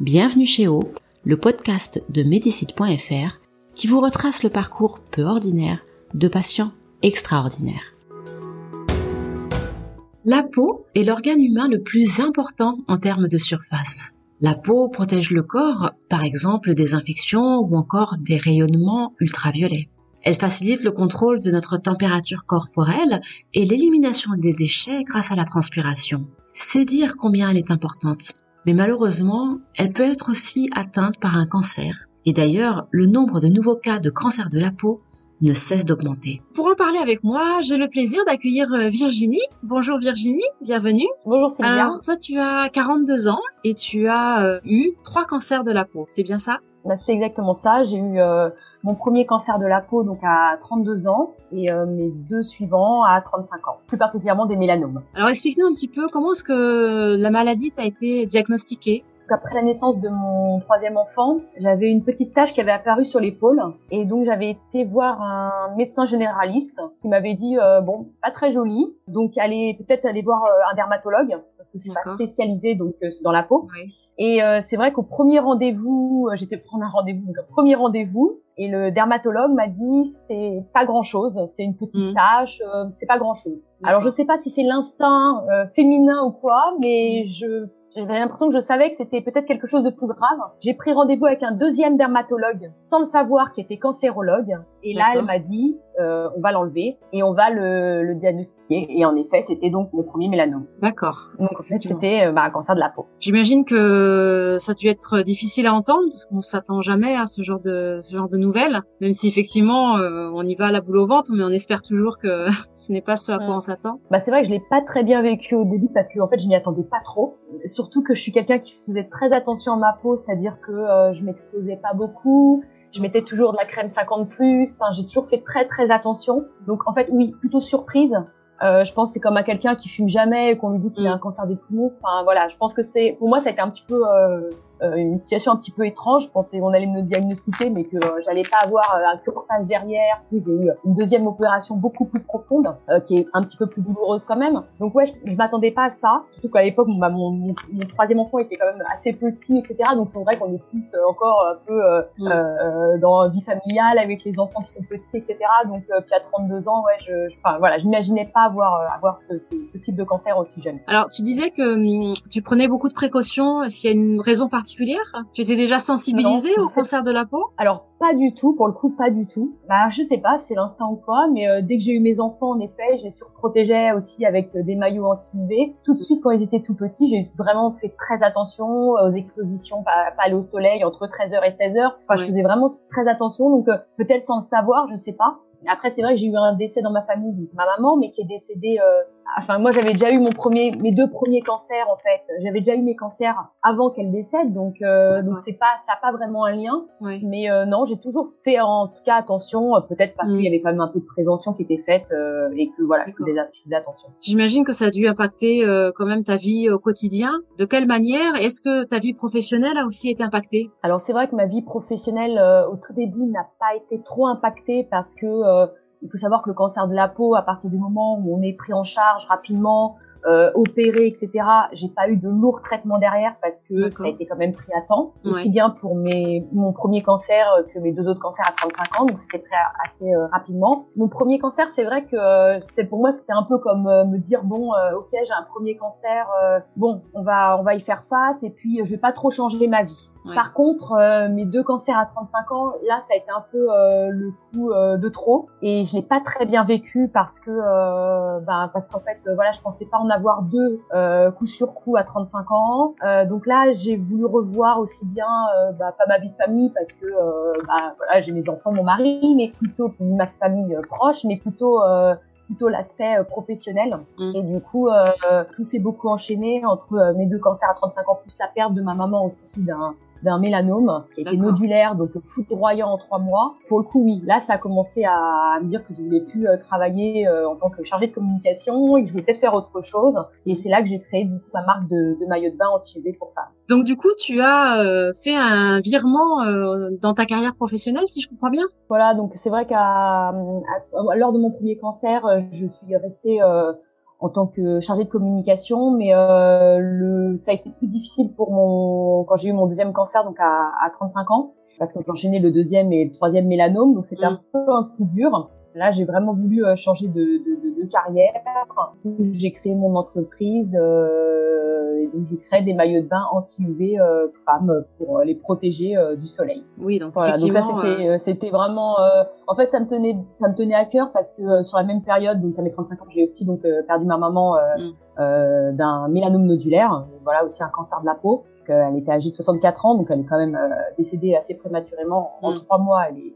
Bienvenue chez O, le podcast de Medicite.fr qui vous retrace le parcours peu ordinaire de patients extraordinaires. La peau est l'organe humain le plus important en termes de surface. La peau protège le corps, par exemple des infections ou encore des rayonnements ultraviolets. Elle facilite le contrôle de notre température corporelle et l'élimination des déchets grâce à la transpiration. C'est dire combien elle est importante mais malheureusement, elle peut être aussi atteinte par un cancer. Et d'ailleurs, le nombre de nouveaux cas de cancer de la peau ne cesse d'augmenter. Pour en parler avec moi, j'ai le plaisir d'accueillir euh, Virginie. Bonjour Virginie, bienvenue. Bonjour Sylvia. Alors, toi tu as 42 ans et tu as euh, eu trois cancers de la peau, c'est bien ça? Bah, C'est exactement ça. J'ai eu euh, mon premier cancer de la peau donc à 32 ans et euh, mes deux suivants à 35 ans, plus particulièrement des mélanomes. Alors explique-nous un petit peu comment est-ce que la maladie t'a été diagnostiquée? Après la naissance de mon troisième enfant, j'avais une petite tache qui avait apparu sur l'épaule. Et donc j'avais été voir un médecin généraliste qui m'avait dit euh, bon pas très joli. Donc allez peut-être aller voir euh, un dermatologue parce que je suis pas spécialisée donc euh, dans la peau. Et c'est vrai qu'au premier rendez-vous j'étais prendre un rendez-vous donc premier rendez-vous et le dermatologue m'a dit c'est pas grand chose c'est une petite mmh. tache c'est pas grand chose alors je sais pas si c'est l'instinct féminin ou quoi mais mmh. je j'avais l'impression que je savais que c'était peut-être quelque chose de plus grave. J'ai pris rendez-vous avec un deuxième dermatologue sans le savoir qui était cancérologue. Et là, elle m'a dit, euh, on va l'enlever et on va le, le diagnostiquer. Et en effet, c'était donc mon premier mélanome. D'accord. Donc en fait, c'était euh, bah, un cancer de la peau. J'imagine que ça a dû être difficile à entendre parce qu'on s'attend jamais à ce genre de ce genre de nouvelles. Même si effectivement, euh, on y va à la boule au ventre, mais on espère toujours que ce n'est pas ce à quoi on s'attend. Bah c'est vrai que je l'ai pas très bien vécu au début parce que en fait, je m'y attendais pas trop. Surtout que je suis quelqu'un qui faisait très attention à ma peau, c'est-à-dire que je m'exposais pas beaucoup je mettais toujours de la crème 50 plus. Enfin, j'ai toujours fait très très attention. Donc en fait, oui, plutôt surprise. Euh, je pense que c'est comme à quelqu'un qui fume jamais et qu'on lui dit qu'il a mm. un cancer des poumons. Enfin voilà, je pense que c'est pour moi ça a été un petit peu euh, une situation un petit peu étrange. Je pensais qu'on allait me diagnostiquer, mais que euh, j'allais pas avoir euh, un curetage derrière. Puis j'ai eu une deuxième opération beaucoup plus profonde, qui est un petit peu plus douloureuse quand même. Donc ouais, je, je m'attendais pas à ça. Surtout qu'à l'époque, bah, mon, mon, mon, troisième enfant était quand même assez petit, etc. Donc c'est vrai qu'on est plus encore un peu euh, dans la vie familiale avec les enfants qui sont petits, etc. Donc puis à 32 ans, ouais, je, enfin voilà, je n'imaginais pas avoir avoir ce, ce, ce, type de cancer aussi jeune. Alors tu disais que hum, tu prenais beaucoup de précautions. Est-ce qu'il y a une raison particulière tu étais déjà sensibilisée au cancer de la peau Alors pas du tout, pour le coup pas du tout. Bah je sais pas, c'est l'instinct ou quoi, mais euh, dès que j'ai eu mes enfants, en effet, je les surprotégeais aussi avec euh, des maillots anti-UV. Tout de suite quand ils étaient tout petits, j'ai vraiment fait très attention aux expositions, pas, pas aller au soleil entre 13h et 16h. Enfin, je faisais vraiment très attention, donc euh, peut-être sans le savoir, je sais pas. Après, c'est vrai que j'ai eu un décès dans ma famille, ma maman, mais qui est décédée. Euh, enfin, moi, j'avais déjà eu mon premier, mes deux premiers cancers en fait. J'avais déjà eu mes cancers avant qu'elle décède, donc euh, donc c'est pas, ça n'a pas vraiment un lien. Mais euh, non, j'ai toujours fait en tout cas attention. Euh, peut-être parce qu'il y mm. avait quand même un peu de prévention qui était faite euh, et que voilà, je faisais, je faisais, attention. J'imagine que ça a dû impacter quand même ta vie au quotidien. De quelle manière Est-ce que ta vie professionnelle a aussi été impactée? Alors c'est vrai que ma vie professionnelle au tout début n'a pas été trop impactée parce que euh, il faut savoir que le cancer de la peau, à partir du moment où on est pris en charge rapidement, euh, opéré, etc. J'ai pas eu de lourd traitement derrière parce que ça a été quand même pris à temps, aussi bien pour mes, mon premier cancer que mes deux autres cancers à 35 ans, donc c'était pris assez euh, rapidement. Mon premier cancer, c'est vrai que euh, c'est pour moi c'était un peu comme euh, me dire bon, ok, j'ai un premier cancer, bon, on va on va y faire face et puis je vais pas trop changer ma vie. Par contre, mes deux cancers à 35 ans, là, ça a été un peu le coup de trop et je l'ai pas très bien vécu parce que ben parce qu'en fait, voilà, je pensais pas en avoir deux euh, coup sur coup à 35 ans. Euh, donc là, j'ai voulu revoir aussi bien euh, bah, pas ma vie de famille parce que euh, bah, voilà, j'ai mes enfants, mon mari, mais plutôt ma famille proche, mais plutôt plutôt l'aspect professionnel. Mm. Et du coup, euh, tout s'est beaucoup enchaîné entre mes deux cancers à 35 ans plus la perte de ma maman aussi d'un d'un mélanome qui était nodulaire, donc foudroyant en trois mois. Pour le coup, oui, là, ça a commencé à me dire que je voulais plus euh, travailler euh, en tant que chargée de communication et que je voulais peut-être faire autre chose. Et c'est là que j'ai créé du coup ma marque de, de maillot de bain anti-UV pour femmes. Donc du coup, tu as euh, fait un virement euh, dans ta carrière professionnelle, si je comprends bien? Voilà, donc c'est vrai qu'à lors de mon premier cancer, je suis restée euh, en tant que chargée de communication, mais euh, le, ça a été plus difficile pour mon quand j'ai eu mon deuxième cancer, donc à, à 35 ans, parce que j'enchaînais le deuxième et le troisième mélanome, donc c'était Mm. un peu un coup dur. Là, j'ai vraiment voulu euh, changer de, de, de, de carrière. J'ai créé mon entreprise euh, et donc je crée des maillots de bain anti-UV euh, femmes pour euh, les protéger euh, du soleil. Oui, donc Voilà, donc là c'était euh, c'était vraiment euh, en fait ça me tenait ça me tenait à cœur parce que euh, sur la même période donc à mes 35 ans j'ai aussi donc euh, perdu ma maman euh, Mm. d'un mélanome nodulaire voilà aussi un cancer de la peau euh, elle était âgée de 64 ans donc elle est quand même euh, décédée assez prématurément en Mm. trois mois elle est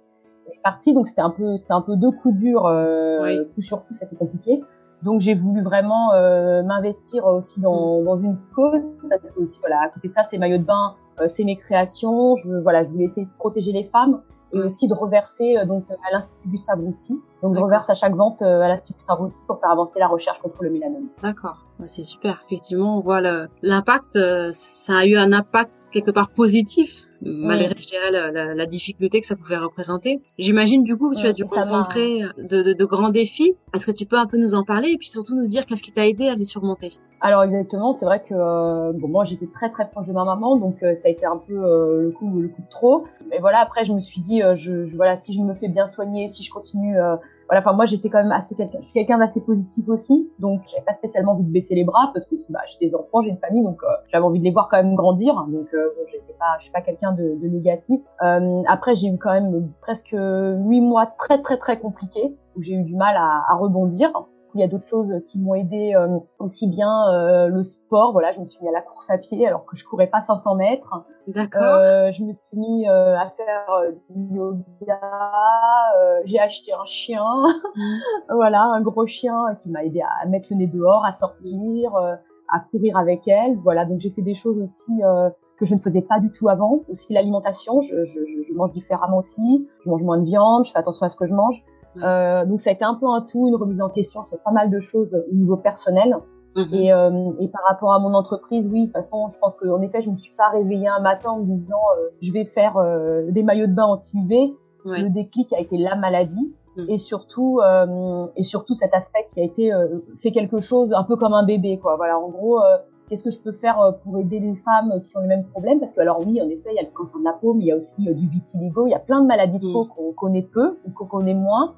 partie donc c'était un peu c'était un peu deux coups durs euh, Oui. coup sur coup c'était compliqué donc j'ai voulu vraiment euh, m'investir aussi dans, dans une cause parce que aussi voilà à côté de ça c'est maillots de bain euh, c'est mes créations je voilà je voulais essayer de protéger les femmes et Ouais. aussi de reverser euh, donc à l'Institut Gustave Roussy. Donc je reverse à chaque vente euh, à l'Institut Gustave Roussy pour faire avancer la recherche contre le mélanome. D'accord, c'est super. Effectivement, on voit le- l'impact. euh, ça a eu un impact quelque part positif, malgré, je dirais, la, la- la difficulté que ça pouvait représenter. J'imagine du coup que tu as dû rencontrer de, de- de grands défis. Est-ce que tu peux un peu nous en parler et puis surtout nous dire qu'est-ce qui t'a aidé à les surmonter? Alors exactement, c'est vrai que euh, bon moi j'étais très très proche de ma maman, donc euh, ça a été un peu euh, le coup le coup de trop. Mais voilà après je me suis dit euh, je, je- voilà si je me fais bien soigner, si je continue euh, voilà enfin moi j'étais quand même assez quelqu'un je suis quelqu'un d'assez positif aussi, donc j'avais pas spécialement envie de baisser les bras parce que bah, j'ai des enfants, j'ai une famille donc j'avais envie de les voir quand même grandir. Donc euh, bon, j'étais pas je suis pas quelqu'un de, de négatif. Après j'ai eu quand même presque huit mois très très très compliqués où j'ai eu du mal à, à rebondir. Il y a d'autres choses qui m'ont aidé euh, aussi bien euh, le sport. Voilà, je me suis mis à la course à pied alors que je courais pas 500 mètres. D'accord. Euh, je me suis mis à faire du yoga. J'ai acheté un chien, voilà, un gros chien qui m'a aidé à mettre le nez dehors, à sortir, à courir avec elle. Voilà, donc j'ai fait des choses aussi que je ne faisais pas du tout avant. Aussi l'alimentation, je, je, je- je mange différemment aussi. Je mange moins de viande, je fais attention à ce que je mange. Euh, donc ça a été un peu un tout, une remise en question sur pas mal de choses au niveau personnel. Mhm. Et, euh, et par rapport à mon entreprise, oui, de toute façon, je pense qu'en effet, je me suis pas réveillée un matin en me disant euh, je vais faire euh, des maillots de bain anti-UV. Ouais. Le déclic a été la maladie Mhm. et surtout euh, et surtout cet aspect qui a été euh, fait quelque chose un peu comme un bébé, quoi. Voilà, en gros, euh, qu'est-ce que je peux faire euh, pour aider les femmes qui ont les mêmes problèmes Parce que alors oui, en effet, il y a le cancer de la peau, mais il y a aussi euh, du vitiligo, il y a plein de maladies de peau Mhm. qu'on connaît peu ou qu'on connaît moins.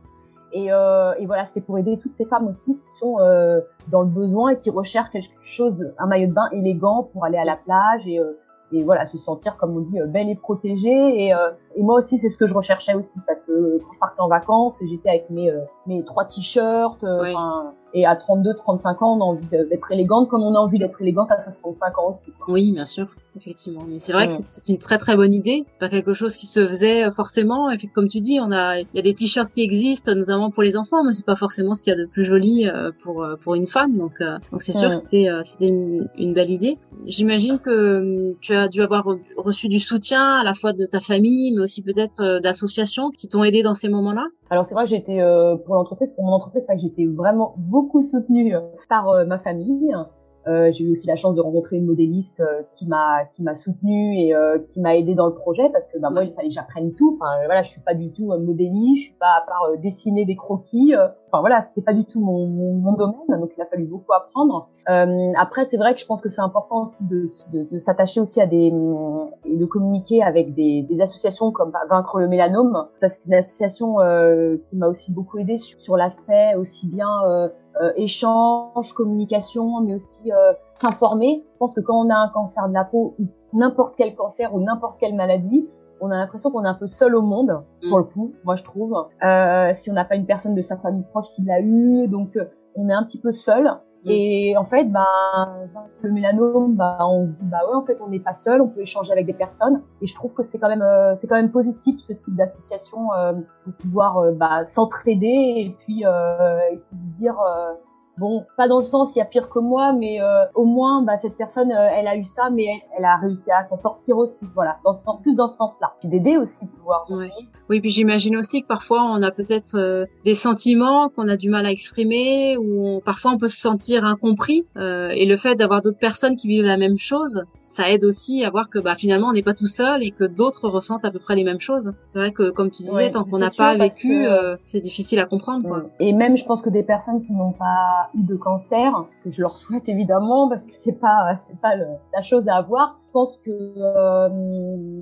Et, euh, et voilà, c'était pour aider toutes ces femmes aussi qui sont euh, dans le besoin et qui recherchent quelque chose, un maillot de bain élégant pour aller à la plage et, euh, et voilà, se sentir, comme on dit, euh, belle et protégée. Et, euh, et moi aussi, c'est ce que je recherchais aussi parce que quand je partais en vacances, j'étais avec mes, euh, mes trois t-shirts. euh, Oui. Et à 32, 35 ans, on a envie d'être élégante comme on a envie d'être élégante à 65 ans aussi. quoi. Oui, bien sûr, effectivement. Mais c'est vrai que Ouais. c'est- c'est une très très bonne idée. Pas quelque chose qui se faisait euh, forcément. Et puis comme tu dis, on a, il y a des t-shirts qui existent, notamment pour les enfants, mais c'est pas forcément ce qu'il y a de plus joli euh, pour euh, pour une femme. Donc euh, donc c'est sûr Ouais. que c'était euh, c'était une, une belle idée. J'imagine que hum, tu as dû avoir re- reçu du soutien à la fois de ta famille, mais aussi peut-être d'associations qui t'ont aidé dans ces moments-là? Alors c'est vrai que j'ai été euh, pour l'entreprise, pour mon entreprise, c'est vrai que été vraiment beaucoup soutenue euh, par euh, ma famille. Euh, j'ai eu aussi la chance de rencontrer une modéliste qui m'a qui m'a soutenue et qui m'a aidée dans le projet parce que bah, moi il fallait que j'apprenne tout. Enfin voilà, je suis pas du tout modéliste, je suis pas à part dessiner des croquis. Enfin voilà, c'était pas du tout mon, domaine, donc il a fallu beaucoup apprendre. Après c'est vrai que je pense que c'est important aussi de, s'attacher aussi à des hum, et de communiquer avec des, associations comme Vaincre le mélanome. Ça c'est une association qui m'a aussi beaucoup aidée sur l'aspect aussi bien euh, échange, communication, mais aussi euh, s'informer. Je pense que quand on a un cancer de la peau ou n'importe quel cancer ou n'importe quelle maladie, on a l'impression qu'on est un peu seul au monde, pour le coup, moi je trouve. Euh, si on n'a pas une personne de sa famille proche qui l'a eu, donc euh, on est un petit peu seul. Et en fait, bah, le mélanome, bah, on se dit, bah ouais, en fait, on n'est pas seul, on peut échanger avec des personnes. Et je trouve que c'est quand même, euh, c'est quand même positif ce type d'association euh, pour pouvoir euh, bah, s'entraider et puis, euh, et puis se dire, Bon, pas dans le sens il y a pire que moi, mais euh, au moins bah, cette personne, euh, elle a eu ça, mais elle, a réussi à s'en sortir aussi. Voilà, dans ce, plus dans ce sens-là. Puis d'aider aussi, pouvoir. Oui. oui, puis j'imagine aussi que parfois on a peut-être euh, des sentiments qu'on a du mal à exprimer, ou parfois on peut se sentir incompris. et le fait d'avoir d'autres personnes qui vivent la même chose, ça aide aussi à voir que bah, finalement on n'est pas tout seul et que d'autres ressentent à peu près les mêmes choses. C'est vrai que comme tu disais, tant qu'on n'a pas vécu, c'est difficile à comprendre. Quoi. Et même, je pense que des personnes qui n'ont pas de cancer, que je leur souhaite évidemment parce que c'est pas c'est pas la chose à avoir. Je pense que euh,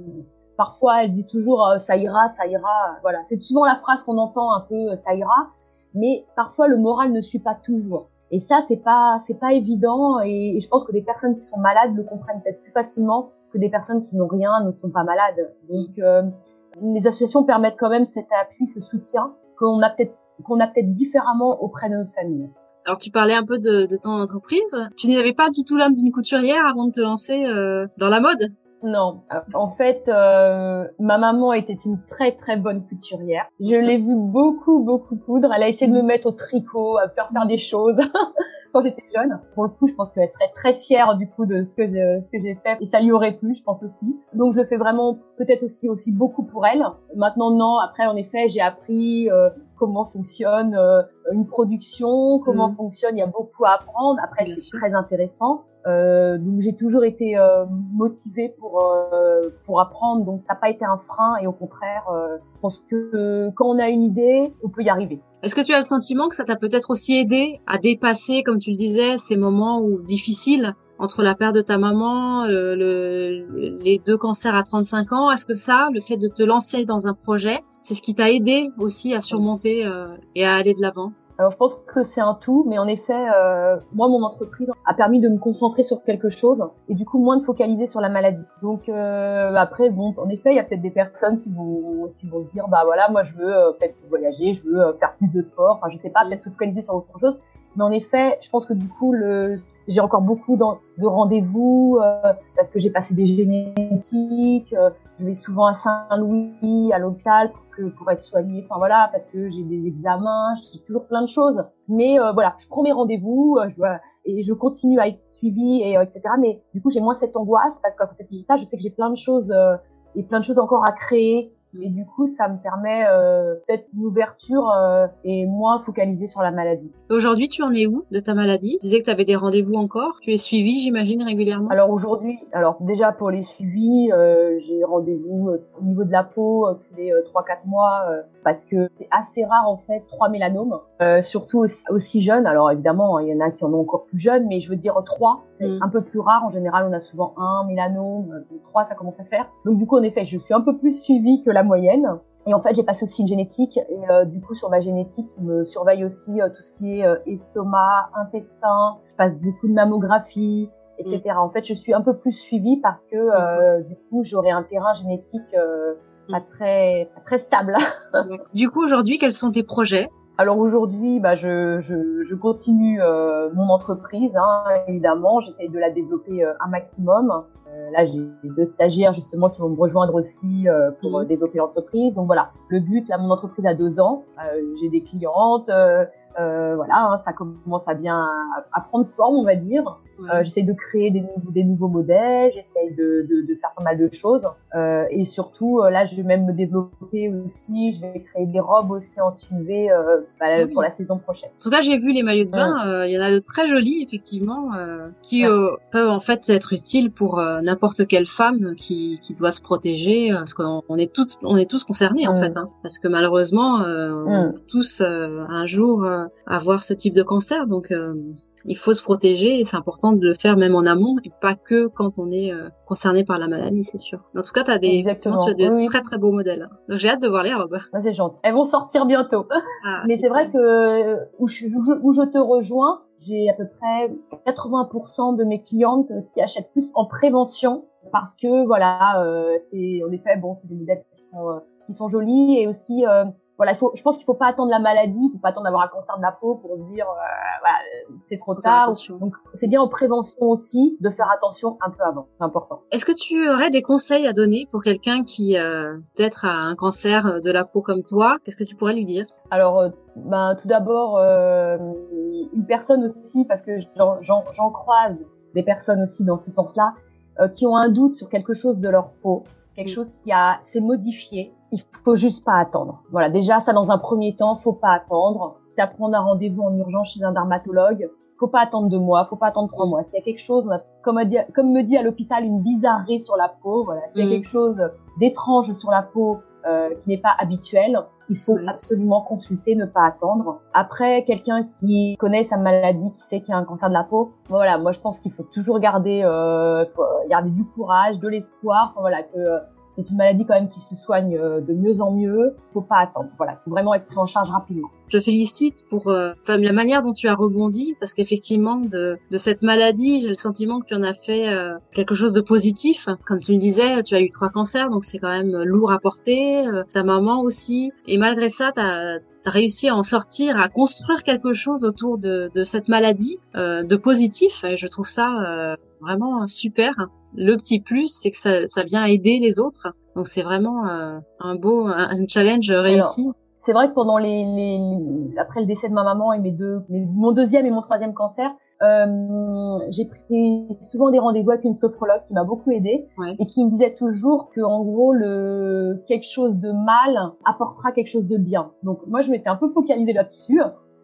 parfois elle dit toujours euh, ça ira, ça ira. Voilà, c'est souvent la phrase qu'on entend un peu ça ira, mais parfois le moral ne suit pas toujours. Et ça c'est pas c'est pas évident et, je pense que des personnes qui sont malades le comprennent peut-être plus facilement que des personnes qui n'ont rien ne sont pas malades. Donc euh, les associations permettent quand même cet appui, ce soutien qu'on a peut-être qu'on a peut-être différemment auprès de notre famille. Alors tu parlais un peu de, de ton entreprise. Tu n'avais pas du tout l'âme d'une couturière avant de te lancer euh, dans la mode? Non, en fait, euh, ma maman était une très très bonne couturière. Je l'ai vue beaucoup beaucoup poudre. Elle a essayé de me mettre au tricot, à faire faire des choses. quand j'étais jeune. Pour le coup, je pense qu'elle serait très fière du coup de ce que ce que j'ai fait et ça lui aurait plu, je pense aussi. Donc je le fais vraiment peut-être aussi aussi beaucoup pour elle. Maintenant non, après en effet, j'ai appris euh, comment fonctionne euh, une production, comment mmh. fonctionne, il y a beaucoup à apprendre. Après c'est très intéressant. Euh, donc j'ai toujours été euh, motivée pour euh, pour apprendre, donc ça n'a pas été un frein et au contraire, euh, je pense que quand on a une idée, on peut y arriver. Est-ce que tu as le sentiment que ça t'a peut-être aussi aidé à dépasser, comme tu le disais, ces moments où difficiles entre la perte de ta maman, le, les deux cancers à 35 ans Est-ce que ça, le fait de te lancer dans un projet, c'est ce qui t'a aidé aussi à surmonter et à aller de l'avant? Alors je pense que c'est un tout, mais en effet, euh, moi mon entreprise a permis de me concentrer sur quelque chose et du coup moins de focaliser sur la maladie. Donc euh, après, bon, en effet, il y a peut-être des personnes qui vont qui vont dire bah voilà, moi je veux euh, peut-être voyager, je veux euh, faire plus de sport, enfin je sais pas, peut-être se focaliser sur autre chose. Mais en effet, je pense que du coup le j'ai encore beaucoup de rendez-vous euh, parce que j'ai passé des génétiques. Euh, je vais souvent à Saint-Louis, à l'hôpital pour, pour être soignée. Enfin voilà, parce que j'ai des examens, j'ai toujours plein de choses. Mais euh, voilà, je prends mes rendez-vous et je continue à être suivie et etc. Mais du coup, j'ai moins cette angoisse parce qu'à côté de ça, je sais que j'ai plein de choses et plein de choses encore à créer et du coup, ça me permet euh, peut-être une ouverture euh, et moins focalisée sur la maladie. Aujourd'hui, tu en es où de ta maladie? Tu disais que tu avais des rendez-vous encore. Tu es suivie, j'imagine, régulièrement? Alors aujourd'hui, alors déjà pour les suivis, euh, j'ai rendez-vous euh, au niveau de la peau euh, tous les 3-4 mois parce que c'est assez rare en fait, trois mélanomes, surtout aussi, aussi, jeunes. Alors évidemment, il y en a qui en ont encore plus jeunes, mais je veux dire trois, c'est mm. un peu plus rare. En général, on a souvent un mélanome, trois, ça commence à faire. Donc du coup, en effet, je suis un peu plus suivie que la moyenne. Et en fait, j'ai passé aussi une génétique. Et euh, du coup, sur ma génétique, il me surveille aussi euh, tout ce qui est euh, estomac, intestin. Je passe beaucoup de mammographie, etc. Mm. En fait, je suis un peu plus suivie parce que du coup, j'aurai un terrain génétique pas mm. très pas très stable. du coup, aujourd'hui, quels sont tes projets? Alors aujourd'hui, bah, je, je, je continue euh, mon entreprise, hein, évidemment. J'essaie de la développer euh, un maximum. Euh, là, j'ai deux stagiaires justement qui vont me rejoindre aussi euh, pour mmh. développer l'entreprise. Donc voilà, le but, là, mon entreprise a deux ans. j'ai des clientes. Voilà, hein, ça commence à bien à prendre forme, on va dire. Euh, j'essaye de créer des, des nouveaux modèles, j'essaye de, de, de, faire pas mal de choses. Euh, et surtout, euh, là, je vais même me développer aussi. Je vais créer des robes aussi anti-UV euh, bah, ah pour la saison prochaine. En tout cas, j'ai vu les maillots de bain. Euh, il y en a de très jolis, effectivement, qui peuvent en fait être utiles pour n'importe quelle femme qui, qui doit se protéger. Parce qu'on on est tous, on est tous concernés en fait. Hein, parce que malheureusement, on mm. tous un jour avoir ce type de cancer. Donc il faut se protéger et c'est important de le faire même en amont et pas que quand on est euh, concerné par la maladie, c'est sûr. En tout cas, tu as des, tu as de très très beaux modèles. Donc j'ai hâte de voir les robes. c'est gentil. Elles vont sortir bientôt. Ah, Mais c'est vrai que où je, où je te rejoins, j'ai à peu près 80% de mes clientes qui achètent plus en prévention parce que voilà, euh, c'est en effet bon, c'est des modèles qui sont euh, qui sont jolis et aussi voilà, il faut, je pense qu'il faut pas attendre la maladie, il faut pas attendre d'avoir un cancer de la peau pour se dire, euh, voilà, c'est trop tard. Donc, c'est bien en prévention aussi de faire attention un peu avant. C'est important. Est-ce que tu aurais des conseils à donner pour quelqu'un qui euh, peut-être a un cancer de la peau comme toi? Qu'est-ce que tu pourrais lui dire? Alors, euh, ben, tout d'abord, euh, une personne aussi, parce que j'en croise des personnes aussi dans ce sens-là, euh, qui ont un doute sur quelque chose de leur peau, quelque chose qui a s'est modifié. Il faut juste pas attendre. Voilà, déjà ça dans un premier temps, faut pas attendre. Tu prendre un rendez-vous en urgence chez un dermatologue, faut pas attendre deux mois, faut pas attendre trois mois. S'il y a quelque chose, comme, comme me dit à l'hôpital, une bizarrerie sur la peau, voilà, s'il y a mm. quelque chose d'étrange sur la peau, euh, qui n'est pas habituel, il faut absolument consulter, ne pas attendre. Après, quelqu'un qui connaît sa maladie, qui sait qu'il y a un cancer de la peau, voilà, moi je pense qu'il faut toujours garder, euh, garder du courage, de l'espoir, voilà, que c'est une maladie quand même qui se soigne euh, de mieux en mieux. Faut pas attendre. Voilà, faut vraiment être pris en charge rapidement. Je félicite pour euh, la manière dont tu as rebondi, parce qu'effectivement de, de cette maladie, j'ai le sentiment que tu en as fait euh, quelque chose de positif. Comme tu le disais, tu as eu trois cancers, donc c'est quand même lourd à porter. Euh, ta maman aussi, et malgré ça, tu as réussi à en sortir, à construire quelque chose autour de, de cette maladie de positif. Et je trouve ça vraiment super le petit plus, c'est que ça, ça vient aider les autres. Donc c'est vraiment euh, un beau, un, challenge réussi. C'est vrai que pendant les, les, après le décès de ma maman et mes deux, mon deuxième et mon troisième cancer, euh, j'ai pris souvent des rendez-vous avec une sophrologue qui m'a beaucoup aidée et qui me disait toujours que en gros le quelque chose de mal apportera quelque chose de bien. Donc moi je m'étais un peu focalisée là-dessus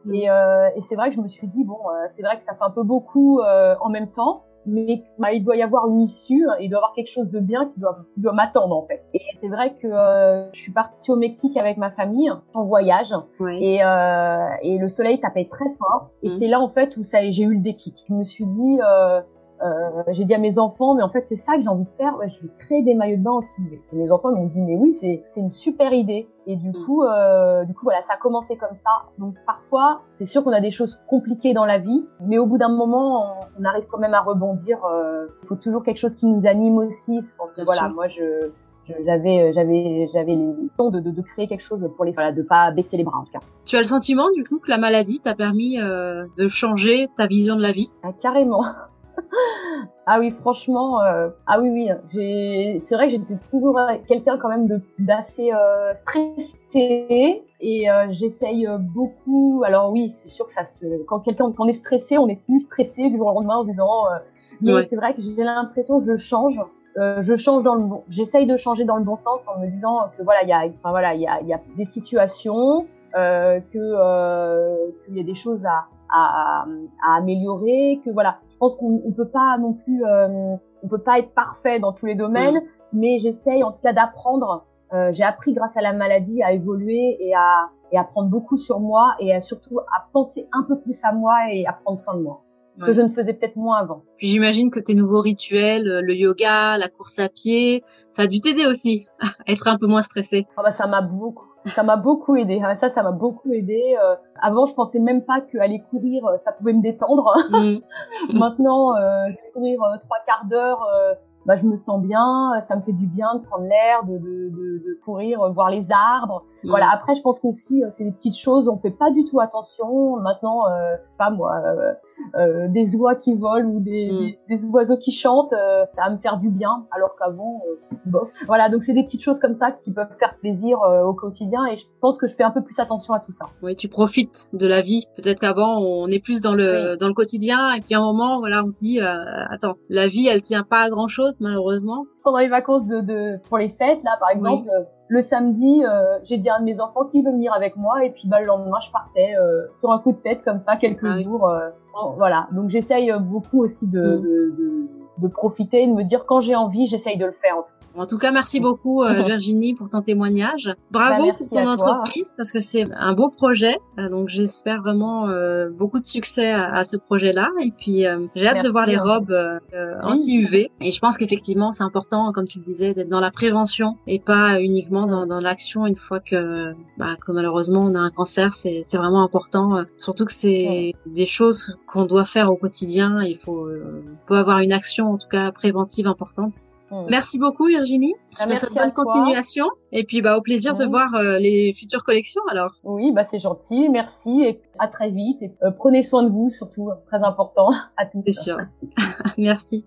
mm. et, euh, et c'est vrai que je me suis dit bon euh, c'est vrai que ça fait un peu beaucoup euh, en même temps mais bah, il doit y avoir une issue, il doit y avoir quelque chose de bien qui doit, qui doit m'attendre en fait. Et c'est vrai que euh, je suis partie au Mexique avec ma famille en voyage et, euh, et le soleil tapait très fort et mmh. c'est là en fait où ça j'ai eu le déclic. Je me suis dit euh, euh, j'ai dit à mes enfants, mais en fait, c'est ça que j'ai envie de faire. je vais créer des maillots de bain anti Et mes enfants m'ont dit, mais oui, c'est c'est une super idée. Et du mm. coup, euh, du coup, voilà, ça a commencé comme ça. Donc parfois, c'est sûr qu'on a des choses compliquées dans la vie, mais au bout d'un moment, on, arrive quand même à rebondir. Euh, il faut toujours quelque chose qui nous anime aussi. Voilà, moi, je j'avais j'avais j'avais le temps de, de, de, créer quelque chose pour les voilà de pas baisser les bras en tout cas. Tu as le sentiment du coup que la maladie t'a permis euh, de changer ta vision de la vie? Ah, Carrément ah oui, franchement, euh, ah oui, oui, j'ai, c'est vrai que j'étais toujours quelqu'un quand même de d'assez euh, stressé et euh, j'essaye beaucoup. Alors oui, c'est sûr que ça se, quand quelqu'un, quand on est stressé, on est plus stressé du jour au lendemain en disant. Euh, mais c'est vrai que j'ai l'impression que je change. Euh, je change dans le bon, j'essaye de changer dans le bon sens en me disant que voilà, il y a, enfin voilà, il y a, y a des situations, euh, que qu'il y a des choses à, à, à améliorer, que voilà, pense qu'on ne peut pas non plus, euh, on peut pas être parfait dans tous les domaines, mais j'essaye en tout cas d'apprendre. Euh, j'ai appris grâce à la maladie à évoluer et à, et à prendre beaucoup sur moi et à surtout à penser un peu plus à moi et à prendre soin de moi. que je ne faisais peut-être moins avant. Puis j'imagine que tes nouveaux rituels, le yoga, la course à pied, ça a dû t'aider aussi à être un peu moins stressé. Ah bah ça m'a beaucoup ça m'a beaucoup aidé. Ah, ça, ça m'a beaucoup aidé. Euh, avant, je pensais même pas qu'aller courir, euh, ça pouvait me détendre. Mm. Maintenant, euh, je vais courir euh, trois quarts d'heure bah, je me sens bien, ça me fait du bien de prendre l'air, de, de, de, de, courir, euh, voir les arbres. Mm. Voilà. Après, je pense qu'aussi, euh, c'est des petites choses, on fait pas du tout attention. Maintenant, euh, pas moi, euh, euh, des oies qui volent ou des, mm. des, oiseaux qui chantent, ça va me faire du bien, alors qu'avant, bof. Voilà. Donc, c'est des petites choses comme ça qui peuvent faire plaisir au quotidien, et je pense que je fais un peu plus attention à tout ça. Oui, tu profites de la vie. Peut-être qu'avant, on est plus dans le dans le quotidien, et puis à un moment, voilà, on se dit, attends, la vie, elle tient pas à grand chose malheureusement. Pendant les vacances de, de pour les fêtes là par exemple, euh, le samedi, euh, j'ai dit à un de mes enfants qui veut venir avec moi et puis bah le lendemain je partais euh, sur un coup de tête comme ça quelques ah jours. voilà, donc j'essaye beaucoup aussi de, mm. de, de, de, profiter, de me dire quand j'ai envie, j'essaye de le faire. En tout cas, merci beaucoup euh, Virginie pour ton témoignage. Bravo bah, pour ton entreprise parce que c'est un beau projet. Euh, donc j'espère vraiment euh, beaucoup de succès à, ce projet-là. Et puis j'ai hâte de voir les robes anti-UV. Et je pense qu'effectivement c'est important, comme tu le disais, d'être dans la prévention et pas uniquement dans, dans l'action une fois que, bah, que malheureusement on a un cancer. C'est vraiment important. surtout que c'est des choses qu'on doit faire au quotidien. Il faut, faut avoir une action en tout cas préventive importante. Mm. Merci beaucoup Virginie. Ah, je merci te souhaite bonne continuation et puis bah au plaisir de Mm. voir euh, les futures collections alors. Oui, bah c'est gentil, merci et à très vite. Et, euh, prenez soin de vous surtout, très important à tous. C'est sûr. merci.